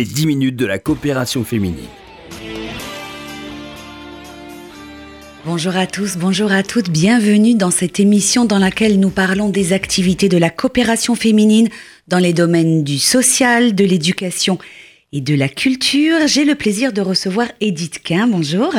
les 10 minutes de la coopération féminine. Bonjour à tous, bonjour à toutes, bienvenue dans cette émission dans laquelle nous parlons des activités de la coopération féminine dans les domaines du social, de l'éducation et de la culture. J'ai le plaisir de recevoir Edith Quin, bonjour.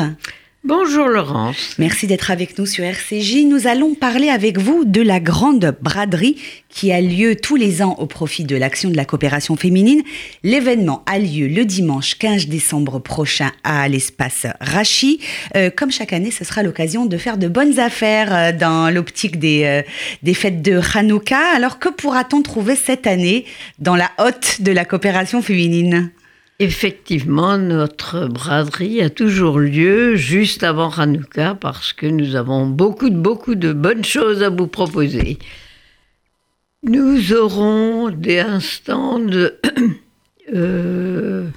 Bonjour Laurence. Merci d'être avec nous sur RCJ. Nous allons parler avec vous de la grande braderie qui a lieu tous les ans au profit de l'action de la coopération féminine. L'événement a lieu le dimanche 15 décembre prochain à l'espace Rachi. Euh, comme chaque année, ce sera l'occasion de faire de bonnes affaires euh, dans l'optique des, euh, des fêtes de Hanouka. Alors que pourra-t-on trouver cette année dans la hotte de la coopération féminine? Effectivement, notre braderie a toujours lieu juste avant Hanouka parce que nous avons beaucoup de, bonnes choses à vous proposer. Nous aurons des instants de euh,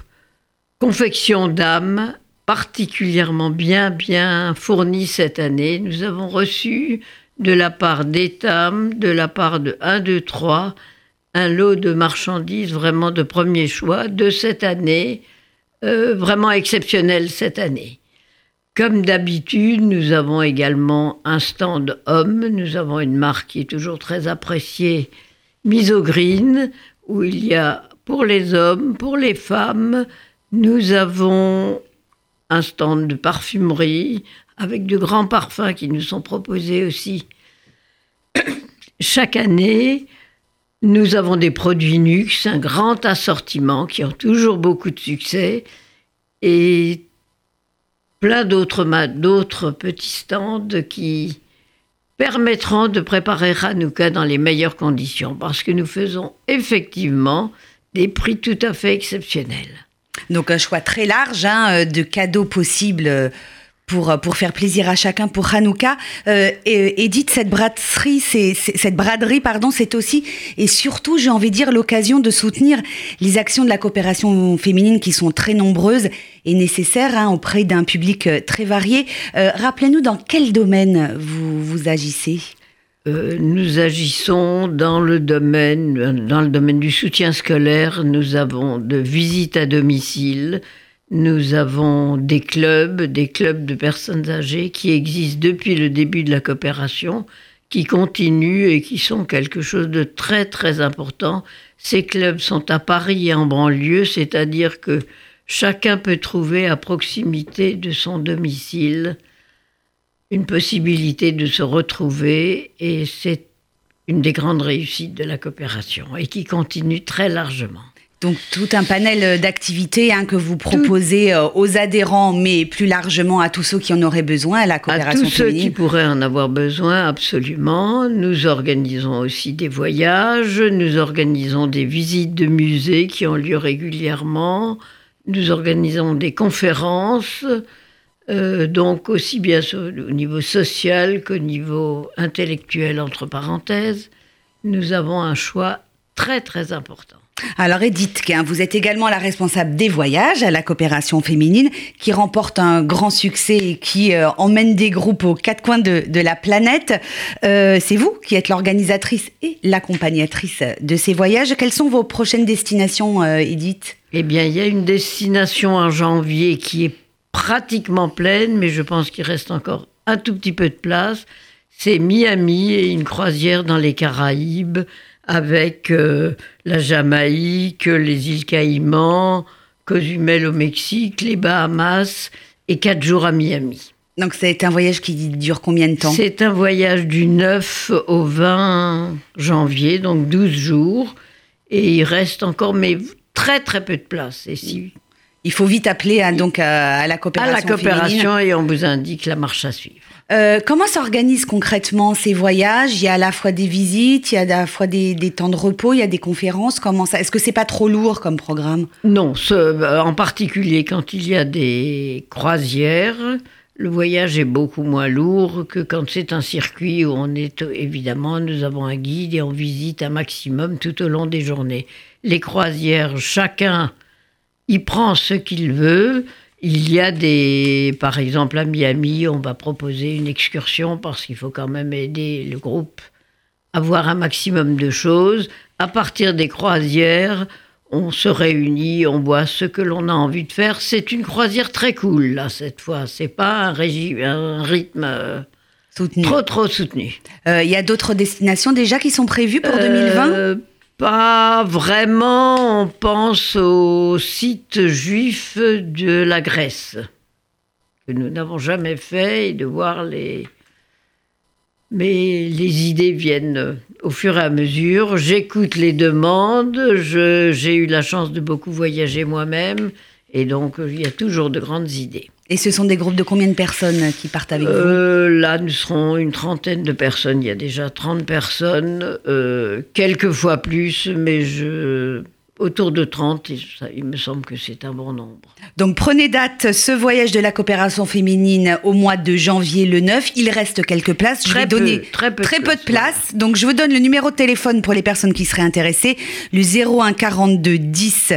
confection d'âme particulièrement bien, bien fournis cette année. Nous avons reçu de la part d'Etam, de la part de 1, 2, 3, un lot de marchandises vraiment de premier choix de cette année, euh, vraiment exceptionnel cette année. Comme d'habitude, nous avons également un stand homme. Nous avons une marque qui est toujours très appréciée, Misogreen, où il y a pour les hommes, pour les femmes. Nous avons un stand de parfumerie avec de grands parfums qui nous sont proposés aussi chaque année. Nous avons des produits Nux, un grand assortiment qui ont toujours beaucoup de succès et plein d'autres petits stands qui permettront de préparer Hanouka dans les meilleures conditions parce que nous faisons effectivement des prix tout à fait exceptionnels. Donc un choix très large hein, de cadeaux possibles euh, pour, euh, pour faire plaisir à chacun pour Hanouka. Euh, et, Edith, cette braderie, c'est, cette braderie, pardon, c'est aussi et surtout, j'ai envie de dire, l'occasion de soutenir les actions de la coopération féminine qui sont très nombreuses et nécessaires hein, auprès d'un public euh, très varié. Euh, rappelez-nous dans quel domaine vous, vous agissez? Nous agissons dans le domaine dans le domaine du soutien scolaire. Nous avons de visites à domicile, nous avons des clubs, des clubs de personnes âgées qui existent depuis le début de la coopération, qui continuent et qui sont quelque chose de très très important. Ces clubs sont à Paris et en banlieue, c'est-à-dire que chacun peut trouver à proximité de son domicile une possibilité de se retrouver et c'est une des grandes réussites de la coopération et qui continue très largement. Donc tout un panel d'activités hein, que vous proposez euh, aux adhérents, mais plus largement à tous ceux qui en auraient besoin, à la coopération à tous ceux qui pourraient en avoir besoin, absolument. Nous organisons aussi des voyages, nous organisons des visites de musées qui ont lieu régulièrement, nous organisons des conférences, euh, donc aussi bien au niveau social qu'au niveau intellectuel, entre parenthèses. Nous avons un choix très très important. Alors Edith, vous êtes également la responsable des voyages à la coopération féminine qui remporte un grand succès et qui euh, emmène des groupes aux quatre coins de, la planète. Euh, c'est vous qui êtes l'organisatrice et l'accompagnatrice de ces voyages. Quelles sont vos prochaines destinations, euh, Edith? Eh bien, il y a une destination en janvier qui est pratiquement pleine, mais je pense qu'il reste encore un tout petit peu de place. C'est Miami et une croisière dans les Caraïbes avec euh, la Jamaïque, les îles Caïmans, Cozumel au Mexique, les Bahamas et quatre jours à Miami. Donc c'est un voyage qui dure combien de temps? C'est un voyage du 9 au 20 janvier, donc 12 jours. Et il reste encore, mais très très peu de place. Et si... Il faut vite appeler hein, donc à, la coopération. À la coopération et on vous indique la marche à suivre. Euh, comment s'organisent concrètement ces voyages? Il y a à la fois des visites, il y a à la fois des, temps de repos, il y a des conférences? Comment ça? Est-ce que c'est pas trop lourd comme programme? Non, euh, en particulier quand il y a des croisières, le voyage est beaucoup moins lourd que quand c'est un circuit où on est évidemment, nous avons un guide et on visite un maximum tout au long des journées. Les croisières, chacun y prend ce qu'il veut. Il y a des, par exemple à Miami, on va proposer une excursion parce qu'il faut quand même aider le groupe à voir un maximum de choses. À partir des croisières, on se réunit, on voit ce que l'on a envie de faire. C'est une croisière très cool, là, cette fois. C'est pas un, un rythme Soutenu. trop, trop soutenu. Euh, Il y a d'autres destinations déjà qui sont prévues pour 2020 Euh, Pas vraiment. On pense au site juif de la Grèce, que nous n'avons jamais fait, et de voir les. Mais les idées viennent au fur et à mesure. J'écoute les demandes. J'ai eu la chance de beaucoup voyager moi-même. Et donc, euh, il y a toujours de grandes idées. Et ce sont des groupes de combien de personnes qui partent avec vous Euh, là, nous serons une trentaine de personnes. Il y a déjà 30 personnes, euh, quelquefois plus, mais je... autour de 30, et ça, il me semble que c'est un bon nombre. Donc prenez date, ce voyage de la coopération féminine au mois de janvier le 9. Il reste quelques places. Je Très vais peu, donner très peu de peu de places, places. Donc je vous donne le numéro de téléphone pour les personnes qui seraient intéressées. Le 01 42 10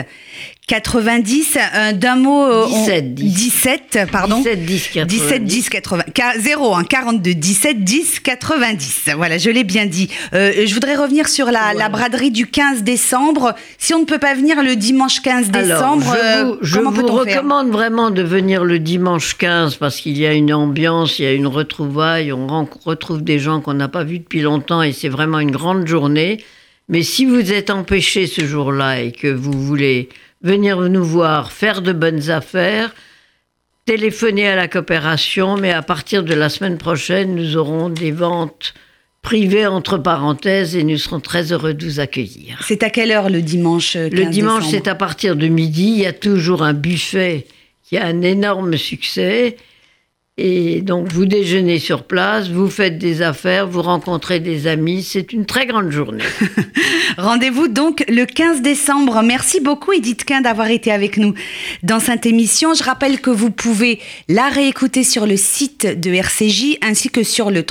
90. Euh, D'un mot... euh, on- 17, 10. 17, pardon. 17 10 90. 17 10 80 Ca- 01 42 17 10 90 voilà je l'ai bien dit Euh, je voudrais revenir sur la, la braderie du 15 décembre si on ne peut pas venir le dimanche 15 Alors, décembre je euh, vous, je vous recommande vraiment de venir le dimanche 15 parce qu'il y a une ambiance, il y a une retrouvaille, on retrouve des gens qu'on n'a pas vus depuis longtemps et c'est vraiment une grande journée. Mais si vous êtes empêché ce jour-là et que vous voulez venir nous voir, faire de bonnes affaires, téléphonez à la coopération, mais à partir de la semaine prochaine, nous aurons des ventes privées entre parenthèses et nous serons très heureux de vous accueillir. c'est à quelle heure le dimanche euh, 15 Le dimanche, c'est à partir de midi. Il y a toujours un buffet qui a un énorme succès. Et donc, vous déjeunez sur place, vous faites des affaires, vous rencontrez des amis. C'est une très grande journée. Rendez-vous donc le 15 décembre. Merci beaucoup Edith Quin d'avoir été avec nous dans cette émission. Je rappelle que vous pouvez la réécouter sur le site de RCJ ainsi que sur le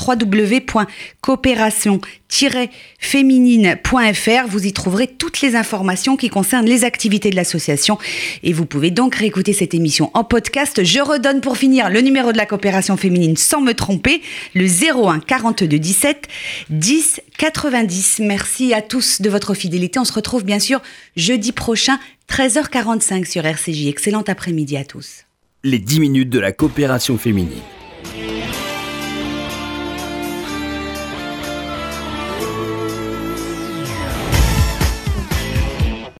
www.coopération-féminine.fr. Vous y trouverez toutes les informations qui concernent les activités de l'association et vous pouvez donc réécouter cette émission en podcast. Je redonne pour finir le numéro de la coopération féminine sans me tromper, le 01 42 17 10 90. Merci à tous de votre fidélité. On se retrouve bien sûr jeudi prochain, 13h45 sur RCJ. Excellent après-midi à tous. Les 10 minutes de la coopération féminine.